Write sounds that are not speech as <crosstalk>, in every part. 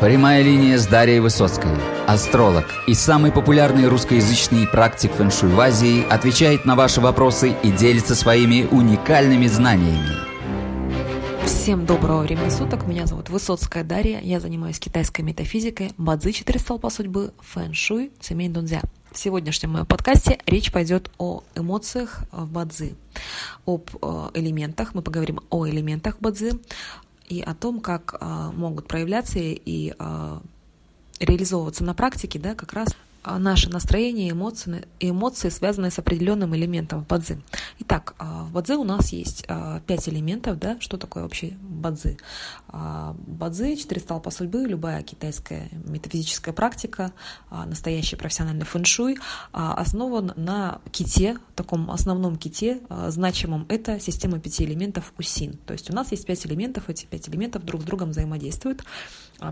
Прямая линия с Дарьей Высоцкой. Астролог и самый популярный русскоязычный практик фэншуй в Азии отвечает на ваши вопросы и делится своими уникальными знаниями. Всем доброго времени суток. Меня зовут Высоцкая Дарья. Я занимаюсь китайской метафизикой, бадзи четыре столпа судьбы, фэн-шуй, цемень дунзя. В сегодняшнем моем подкасте речь пойдет о эмоциях в бадзи, об э, элементах. Мы поговорим о элементах бадзи, и о том, как а, могут проявляться и а, реализовываться на практике, да, как раз наше настроение, эмоции, эмоции связанные с определенным элементом в бадзи. Итак, а, в бадзи у нас есть а, пять элементов, да, что такое вообще бадзи? Бадзи, четыре столпа судьбы, любая китайская метафизическая практика, настоящий профессиональный фэншуй основан на ките, таком основном ките, значимом, это система пяти элементов УСИН. То есть у нас есть пять элементов, эти пять элементов друг с другом взаимодействуют,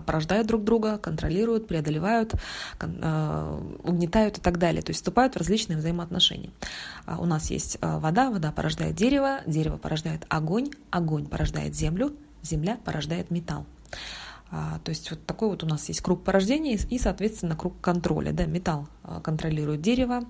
порождают друг друга, контролируют, преодолевают, угнетают и так далее, то есть вступают в различные взаимоотношения. А, у нас есть а, вода, вода порождает дерево, дерево порождает огонь, огонь порождает землю, земля порождает металл. А, то есть вот такой вот у нас есть круг порождения и, соответственно, круг контроля. Да? Металл а, контролирует дерево,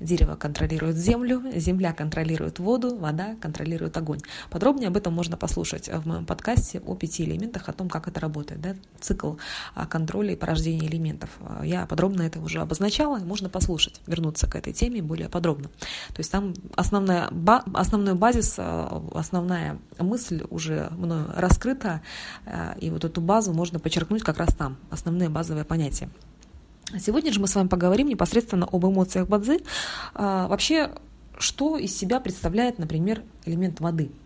дерево контролирует землю, земля контролирует воду, вода контролирует огонь. Подробнее об этом можно послушать в моем подкасте о пяти элементах, о том, как это работает. Да? Цикл а, контроля и порождения элементов. Я подробно это уже обозначала, можно послушать, вернуться к этой теме более подробно. То есть там основная, основной базис, основная мысль уже мною раскрыта, и вот эту базу можно подчеркнуть как раз там, основные базовые понятия. Сегодня же мы с вами поговорим непосредственно об эмоциях бадзи. А, вообще, что из себя представляет, например, элемент воды –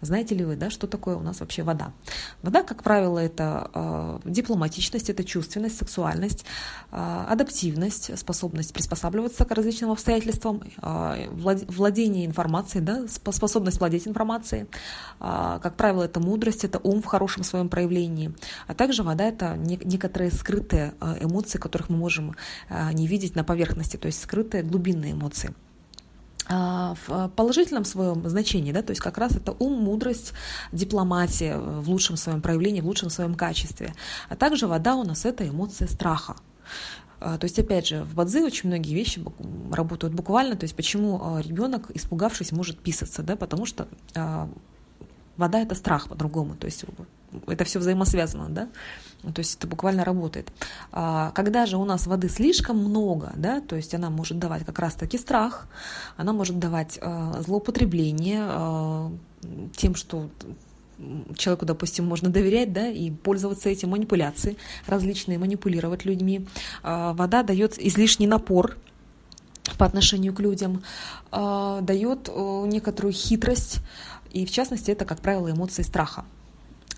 знаете ли вы, да, что такое у нас вообще вода? Вода, как правило, это э, дипломатичность, это чувственность, сексуальность, э, адаптивность, способность приспосабливаться к различным обстоятельствам, э, владение информацией, да, способность владеть информацией. Э, как правило, это мудрость, это ум в хорошем своем проявлении. А также вода – это не, некоторые скрытые эмоции, которых мы можем не видеть на поверхности, то есть скрытые глубинные эмоции. А, в положительном своем значении, да, то есть как раз это ум, мудрость, дипломатия в лучшем своем проявлении, в лучшем своем качестве. А также вода у нас это эмоция страха. А, то есть, опять же, в бадзи очень многие вещи работают буквально. То есть, почему а, ребенок, испугавшись, может писаться, да, потому что вода это страх по-другому. То есть, это все взаимосвязано, да. То есть это буквально работает. А, когда же у нас воды слишком много, да, то есть она может давать как раз-таки страх, она может давать а, злоупотребление а, тем, что человеку, допустим, можно доверять, да, и пользоваться этим манипуляции, различные манипулировать людьми. Вода дает излишний напор по отношению к людям, дает некоторую хитрость, и в частности это, как правило, эмоции страха.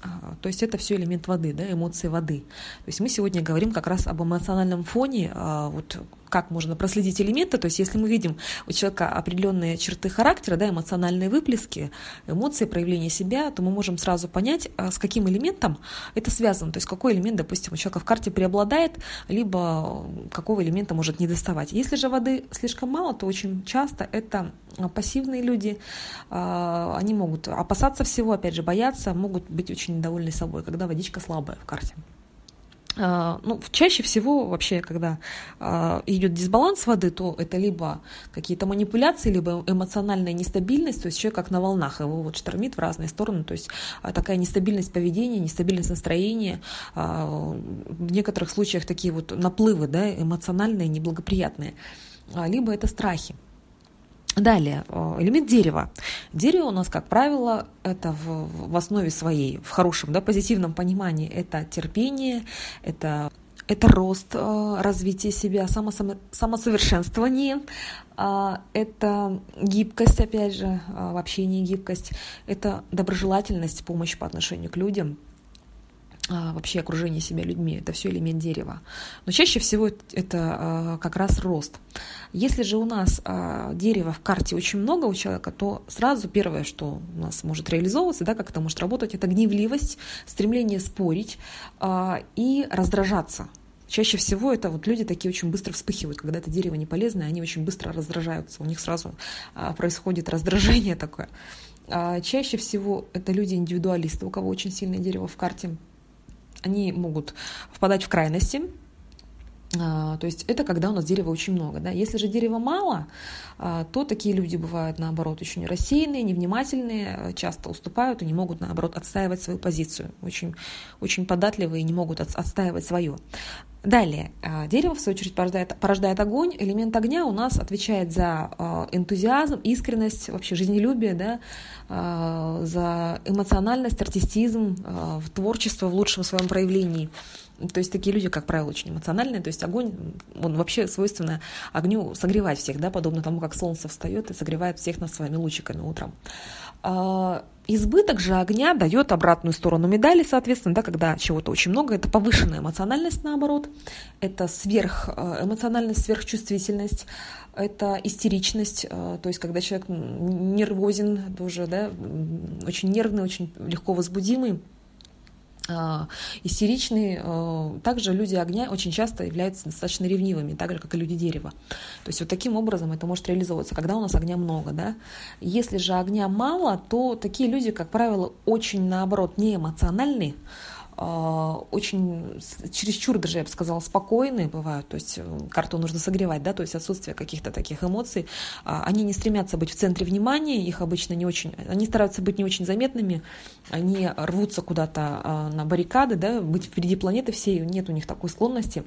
А, то есть это все элемент воды, да, эмоции воды. То есть мы сегодня говорим как раз об эмоциональном фоне, а, вот как можно проследить элементы, то есть если мы видим у человека определенные черты характера, да, эмоциональные выплески, эмоции, проявление себя, то мы можем сразу понять, а, с каким элементом это связано, то есть какой элемент, допустим, у человека в карте преобладает, либо какого элемента может не доставать. Если же воды слишком мало, то очень часто это пассивные люди, а, они могут опасаться всего, опять же, бояться, могут быть очень недовольны собой, когда водичка слабая в карте. А, ну, чаще всего вообще, когда а, идет дисбаланс воды, то это либо какие-то манипуляции, либо эмоциональная нестабильность, то есть человек как на волнах, его вот штормит в разные стороны, то есть а, такая нестабильность поведения, нестабильность настроения, в некоторых случаях такие вот наплывы, да, эмоциональные, неблагоприятные, либо это страхи. Далее, э, элемент дерева. Дерево у нас, как правило, это в, в основе своей, в хорошем, да, позитивном понимании, это терпение, это это рост, э, развитие себя, само, самосовершенствование, э, это гибкость, опять же, в общении гибкость, это доброжелательность, помощь по отношению к людям, а, вообще окружение себя людьми. Это все элемент дерева. Но чаще всего это а, как раз рост. Если же у нас а, дерева в карте очень много у человека, то сразу первое, что у нас может реализовываться, да, как это может работать, это гневливость, стремление спорить и раздражаться. Чаще всего это вот люди такие очень быстро вспыхивают, когда это дерево не полезное, они очень быстро раздражаются, у них сразу происходит раздражение <laughs> такое. Чаще всего это люди индивидуалисты, у кого очень сильное дерево в карте, они могут впадать в крайности, а, то есть это когда у нас дерева очень много. Да? Если же дерева мало, а, то такие люди бывают, наоборот, очень рассеянные, невнимательные, часто уступают и не могут, наоборот, отстаивать свою позицию. Очень, очень податливые и не могут отстаивать свое. Далее, а, дерево, в свою очередь, порождает, порождает огонь. Элемент огня у нас отвечает за энтузиазм, искренность, вообще жизнелюбие, да, за эмоциональность, артистизм, творчество в лучшем своем проявлении. То есть такие люди, как правило, очень эмоциональные. То есть огонь, он вообще свойственно огню согревать всех, да, подобно тому, как солнце встает и согревает всех нас своими лучиками утром. Избыток же огня дает обратную сторону медали, соответственно, да, когда чего-то очень много, это повышенная эмоциональность, наоборот, это сверх, э, сверхчувствительность, это истеричность, э, то есть когда человек нервозен, тоже, да, очень нервный, очень легко возбудимый, истеричные. А, также люди огня очень часто являются достаточно ревнивыми, так же, как и люди дерева. То есть вот таким образом это может реализовываться, когда у нас огня много. Да? Если же огня мало, то такие люди, как правило, очень, наоборот, не эмоциональные, а, очень чересчур даже, я бы сказала, спокойные бывают, то есть э, карту нужно согревать, да, то есть отсутствие каких-то таких эмоций. А, они не стремятся быть в центре внимания, их обычно не очень, они стараются быть не очень заметными, они рвутся куда-то а, на баррикады, да, быть впереди планеты всей, нет у них такой склонности.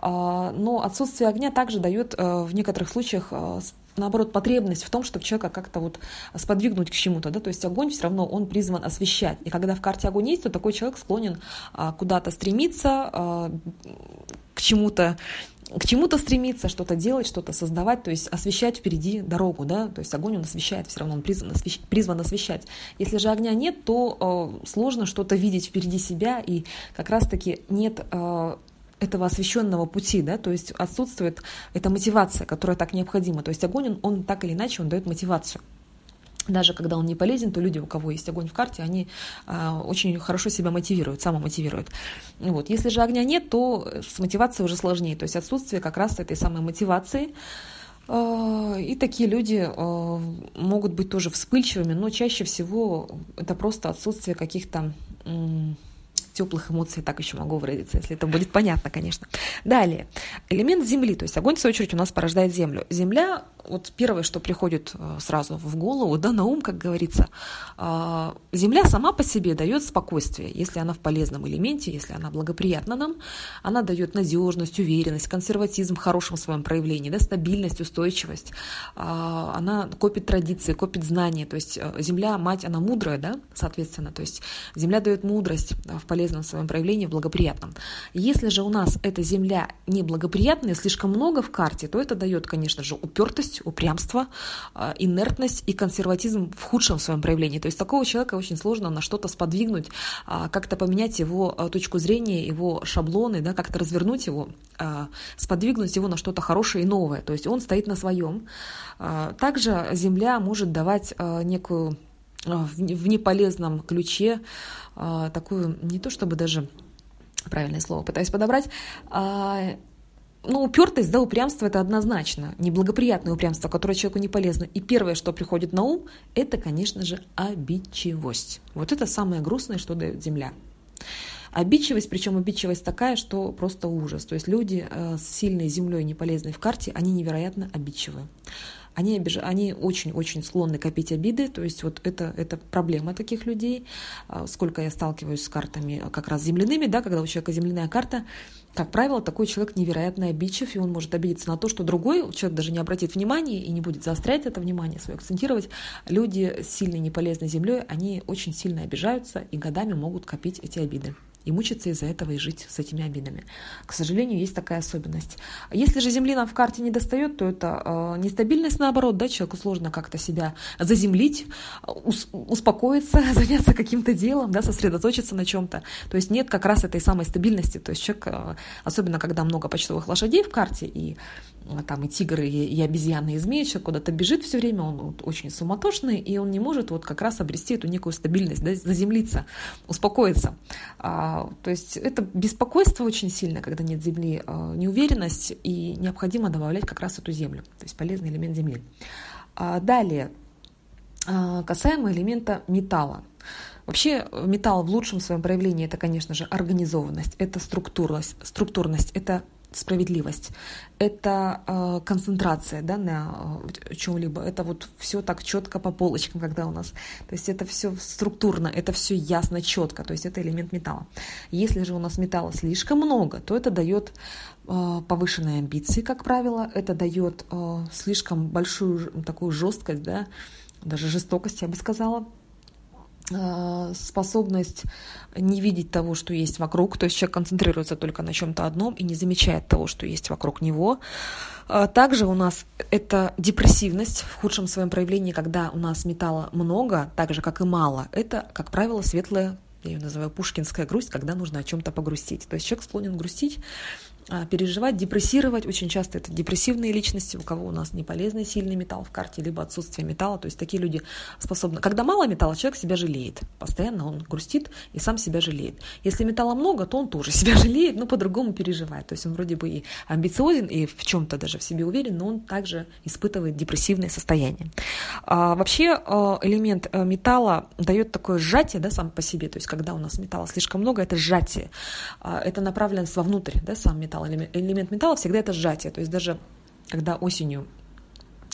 Но отсутствие огня также дает э, в некоторых случаях наоборот, потребность в том, чтобы человека как-то вот сподвигнуть к чему-то, да, то есть огонь все равно, он призван освещать, и когда в карте огонь есть, то такой человек склонен а, куда-то стремиться, а, к чему-то, к чему-то стремиться, что-то делать, что-то создавать, то есть освещать впереди дорогу, да, то есть огонь он освещает, все равно он призван, освещ... призван освещать. Если же огня нет, то э, сложно что-то видеть впереди себя, и как раз-таки нет э, этого освещенного пути, да, то есть отсутствует эта мотивация, которая так необходима. То есть огонь, он, он так или иначе, он дает мотивацию. Даже когда он не полезен, то люди, у кого есть огонь в карте, они э, очень хорошо себя мотивируют, самомотивируют. Вот. Если же огня нет, то с мотивацией уже сложнее. То есть отсутствие как раз этой самой мотивации. Э, и такие люди э, могут быть тоже вспыльчивыми, но чаще всего это просто отсутствие каких-то теплых эмоций, так еще могу выразиться, если это будет понятно, конечно. Далее, элемент Земли, то есть огонь, в свою очередь, у нас порождает Землю. Земля вот первое, что приходит э, сразу в голову, да, на ум, как говорится, а, Земля сама по себе дает спокойствие, если она в полезном элементе, если она благоприятна нам, она дает надежность, уверенность, консерватизм в хорошем своем проявлении, да, стабильность, устойчивость, а, она копит традиции, копит знания, то есть э, Земля, мать, она мудрая, да, соответственно, то есть Земля дает мудрость в полезном своем проявлении, в благоприятном. Если же у нас эта Земля неблагоприятная, слишком много в карте, то это дает, конечно же, упертость, трусость, упрямство, а, инертность и консерватизм в худшем своем проявлении. То есть такого человека очень сложно на что-то сподвигнуть, а, как-то поменять его а, точку зрения, его шаблоны, да, как-то развернуть его, сподвигнуть его на что-то хорошее и новое. То есть он стоит на своем. Также Земля может давать некую в неполезном ключе такую, не то чтобы даже правильное слово пытаюсь подобрать, ну, упертость, да, упрямство это однозначно, неблагоприятное упрямство, которое человеку не полезно. И первое, что приходит на ум, это, конечно же, обидчивость. Вот это самое грустное, что дает Земля. Обидчивость, причем обидчивость такая, что просто ужас. То есть люди э, с сильной землей, не полезной в карте, они невероятно обидчивы они, обиж... они очень-очень склонны копить обиды, то есть вот это, это проблема таких людей. А, сколько я сталкиваюсь с картами как раз земляными, да, когда у человека земляная карта, как правило, такой человек невероятно обидчив, и он может обидеться на то, что другой человек даже не обратит внимания и не будет заострять это внимание свое, акцентировать. Люди с сильной неполезной землей, они очень сильно обижаются и годами могут копить эти обиды и мучиться из-за этого и жить с этими обидами. К сожалению, есть такая особенность. Если же земли нам в карте не достает, то это э, нестабильность наоборот, да, человеку сложно как-то себя заземлить, ус, успокоиться, <laughs> заняться каким-то делом, да, сосредоточиться на чем-то. То есть нет как раз этой самой стабильности. То есть человек, э, особенно когда много почтовых лошадей в карте и а, там и тигры, и, и обезьяны, и змеи, человек куда-то бежит все время, он вот, очень суматошный, и он не может вот как раз обрести эту некую стабильность, да, заземлиться, успокоиться. А, то есть это беспокойство очень сильное, когда нет земли, а, неуверенность, и необходимо добавлять как раз эту землю, то есть полезный элемент земли. А, далее, а, касаемо элемента металла. Вообще металл в лучшем своем проявлении это, конечно же, организованность, это структурность, структурность, это справедливость, это э, концентрация да, на э, чем-либо, это вот все так четко по полочкам, когда у нас, то есть это все структурно, это все ясно, четко, то есть это элемент металла. Если же у нас металла слишком много, то это дает э, повышенные амбиции, как правило, это дает э, слишком большую такую жесткость, да, даже жестокость, я бы сказала, способность не видеть того, что есть вокруг, то есть человек концентрируется только на чем-то одном и не замечает того, что есть вокруг него. А также у нас это депрессивность в худшем своем проявлении, когда у нас металла много, так же как и мало. Это, как правило, светлая я ее называю пушкинская грусть, когда нужно о чем-то погрустить. То есть человек склонен грустить переживать, депрессировать. Очень часто это депрессивные личности, у кого у нас не полезный сильный металл в карте, либо отсутствие металла. То есть такие люди способны... Когда мало металла, человек себя жалеет. Постоянно он грустит и сам себя жалеет. Если металла много, то он тоже <laughs> себя жалеет, но по-другому переживает. То есть он вроде бы и амбициозен, и в чем-то даже в себе уверен, но он также испытывает депрессивное состояние. А, вообще а, элемент э, металла дает такое сжатие да, сам по себе. То есть когда у нас металла слишком много, это сжатие. А, это направленность вовнутрь, да, сам металл металл, элемент металла всегда это сжатие. То есть даже когда осенью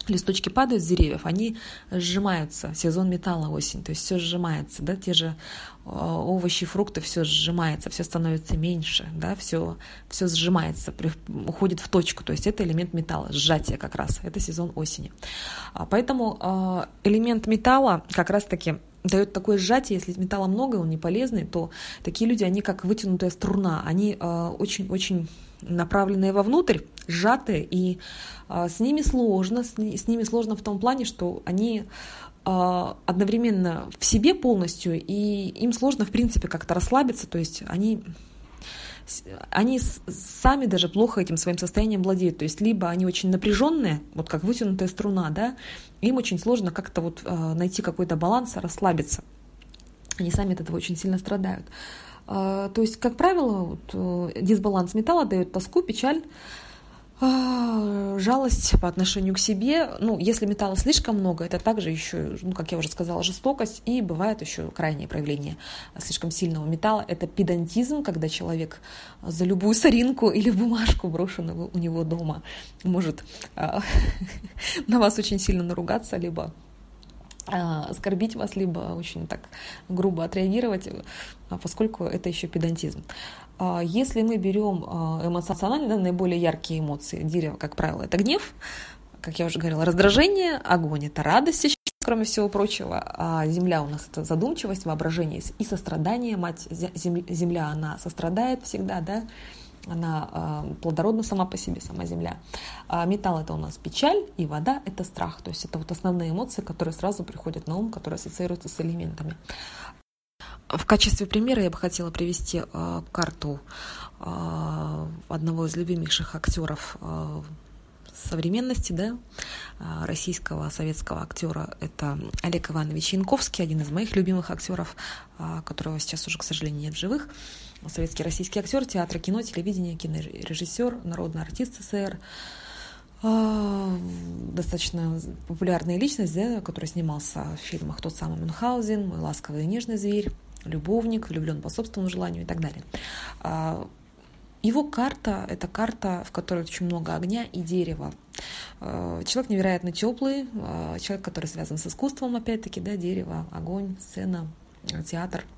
листочки падают с деревьев, они сжимаются, сезон металла осень, то есть все сжимается, да, те же а, овощи, фрукты, все сжимается, все становится меньше, да, все, все сжимается, уходит в точку, то есть это элемент металла, сжатие как раз, это сезон осени. А, поэтому а, элемент металла как раз-таки дает такое сжатие, если металла много, он не полезный, то такие люди, они как вытянутая струна, они очень-очень направленные вовнутрь, сжатые, и а, с ними сложно, с, с ними сложно в том плане, что они а, одновременно в себе полностью, и им сложно, в принципе, как-то расслабиться, то есть они они сами даже плохо этим своим состоянием владеют. То есть либо они очень напряженные, вот как вытянутая струна, да, им очень сложно как-то вот а, найти какой-то баланс, расслабиться. Они сами от этого очень сильно страдают. А, то есть, как правило, вот, э, дисбаланс металла дает тоску, печаль, а, жалость по отношению к себе. Ну, если металла слишком много, это также еще, ну, как я уже сказала, жестокость. И бывает еще крайнее проявление слишком сильного металла. Это педантизм, когда человек за любую соринку или бумажку, брошенную у него дома, может а, <laughs> на вас очень сильно наругаться, либо оскорбить вас, либо очень так грубо отреагировать, поскольку это еще педантизм. А, если мы берем эмоционально, да, наиболее яркие эмоции дерева, как правило, это гнев, как я уже говорила, раздражение, огонь – это радость, кроме всего прочего, а земля у нас это задумчивость, воображение и сострадание. Мать земля, она сострадает всегда, да, она плодородна сама по себе, сама Земля. А металл это у нас печаль, и вода это страх. То есть это вот основные эмоции, которые сразу приходят на ум, которые ассоциируются с элементами. В качестве примера я бы хотела привести э, карту э, одного из любимейших актеров э, современности, да, российского советского актера. Это Олег Иванович Янковский, один из моих любимых актеров, которого сейчас уже, к сожалению, нет в живых. Советский российский актер театра, кино, телевидения, кинорежиссер, народный артист СССР, а, достаточно популярная личность, да, которая снимался в фильмах «Тот самый Мюнхгаузен», «Мой ласковый и нежный зверь», «Любовник», «Влюблен по собственному желанию» и так далее. А, его карта – это карта, в которой очень много огня и дерева. А, человек невероятно теплый, человек, который связан с искусством, опять-таки, да, дерево, огонь, сцена, театр – а,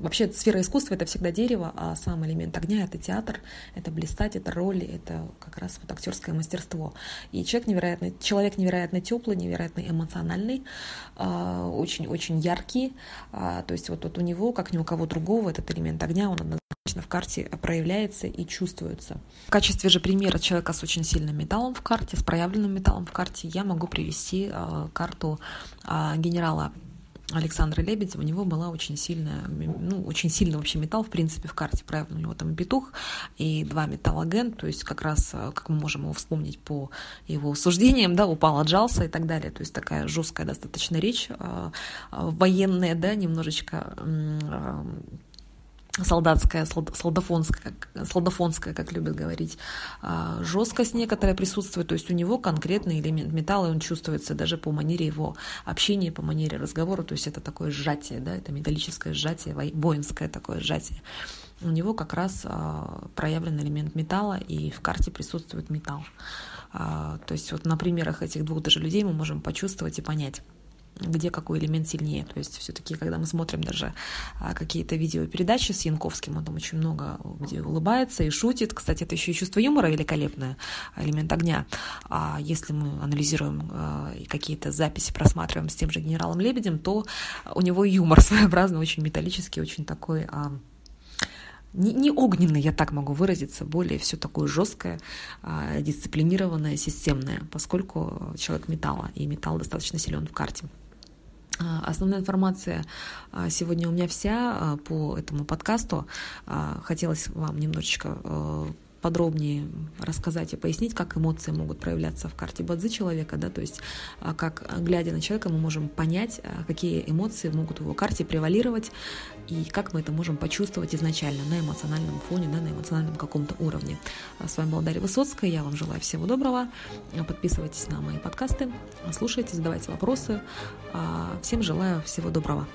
вообще сфера искусства это всегда дерево, а сам элемент огня это театр, это блистать, это роли, это как раз вот актерское мастерство. И человек невероятно, человек невероятно теплый, невероятно эмоциональный, очень-очень яркий. А, то есть вот, вот у него, как ни у кого другого, этот элемент огня, он однозначно в карте проявляется и чувствуется. В качестве же примера человека с очень сильным металлом в карте, с проявленным металлом в карте, я могу привести а, карту генерала Александра Лебедева, у него была очень сильная, ну, очень сильный вообще металл, в принципе, в карте, правильно, у него там петух и два металлоген, то есть как раз, э, как мы можем его вспомнить по его суждениям, да, упал, отжался и так далее, то есть такая жесткая достаточно речь, э, э, военная, да, немножечко солдатская, солдафонская, солдафонская, как любят говорить, а, жесткость некоторая присутствует, то есть у него конкретный элемент металла, и он чувствуется даже по манере его общения, по манере разговора, то есть это такое сжатие, да, это металлическое сжатие, воинское такое сжатие. У него как раз а, проявлен элемент металла, и в карте присутствует металл. А, то есть вот на примерах этих двух даже людей мы можем почувствовать и понять, где какой элемент сильнее. То есть все-таки, когда мы смотрим даже а, какие-то видеопередачи с Янковским, он там очень много где улыбается и шутит. Кстати, это еще и чувство юмора великолепное, элемент огня. А если мы анализируем а, какие-то записи просматриваем с тем же генералом Лебедем, то у него юмор <laughs> своеобразный, очень металлический, очень такой а, не, не огненный, я так могу выразиться, более все такое жесткое, дисциплинированное, системное, поскольку человек металла, и металл достаточно силен в карте. А, основная информация а, сегодня у меня вся а, по этому подкасту. Хотелось вам немножечко э, подробнее рассказать и пояснить, как эмоции могут проявляться в карте Бадзи человека, да, то есть а, как, глядя на человека, мы можем понять, а, какие эмоции могут в его карте превалировать, и как мы это можем почувствовать изначально на эмоциональном фоне, да, на эмоциональном каком-то уровне. А, с вами была Дарья Высоцкая, я вам желаю всего доброго, подписывайтесь на мои подкасты, слушайте, задавайте вопросы, всем желаю всего доброго.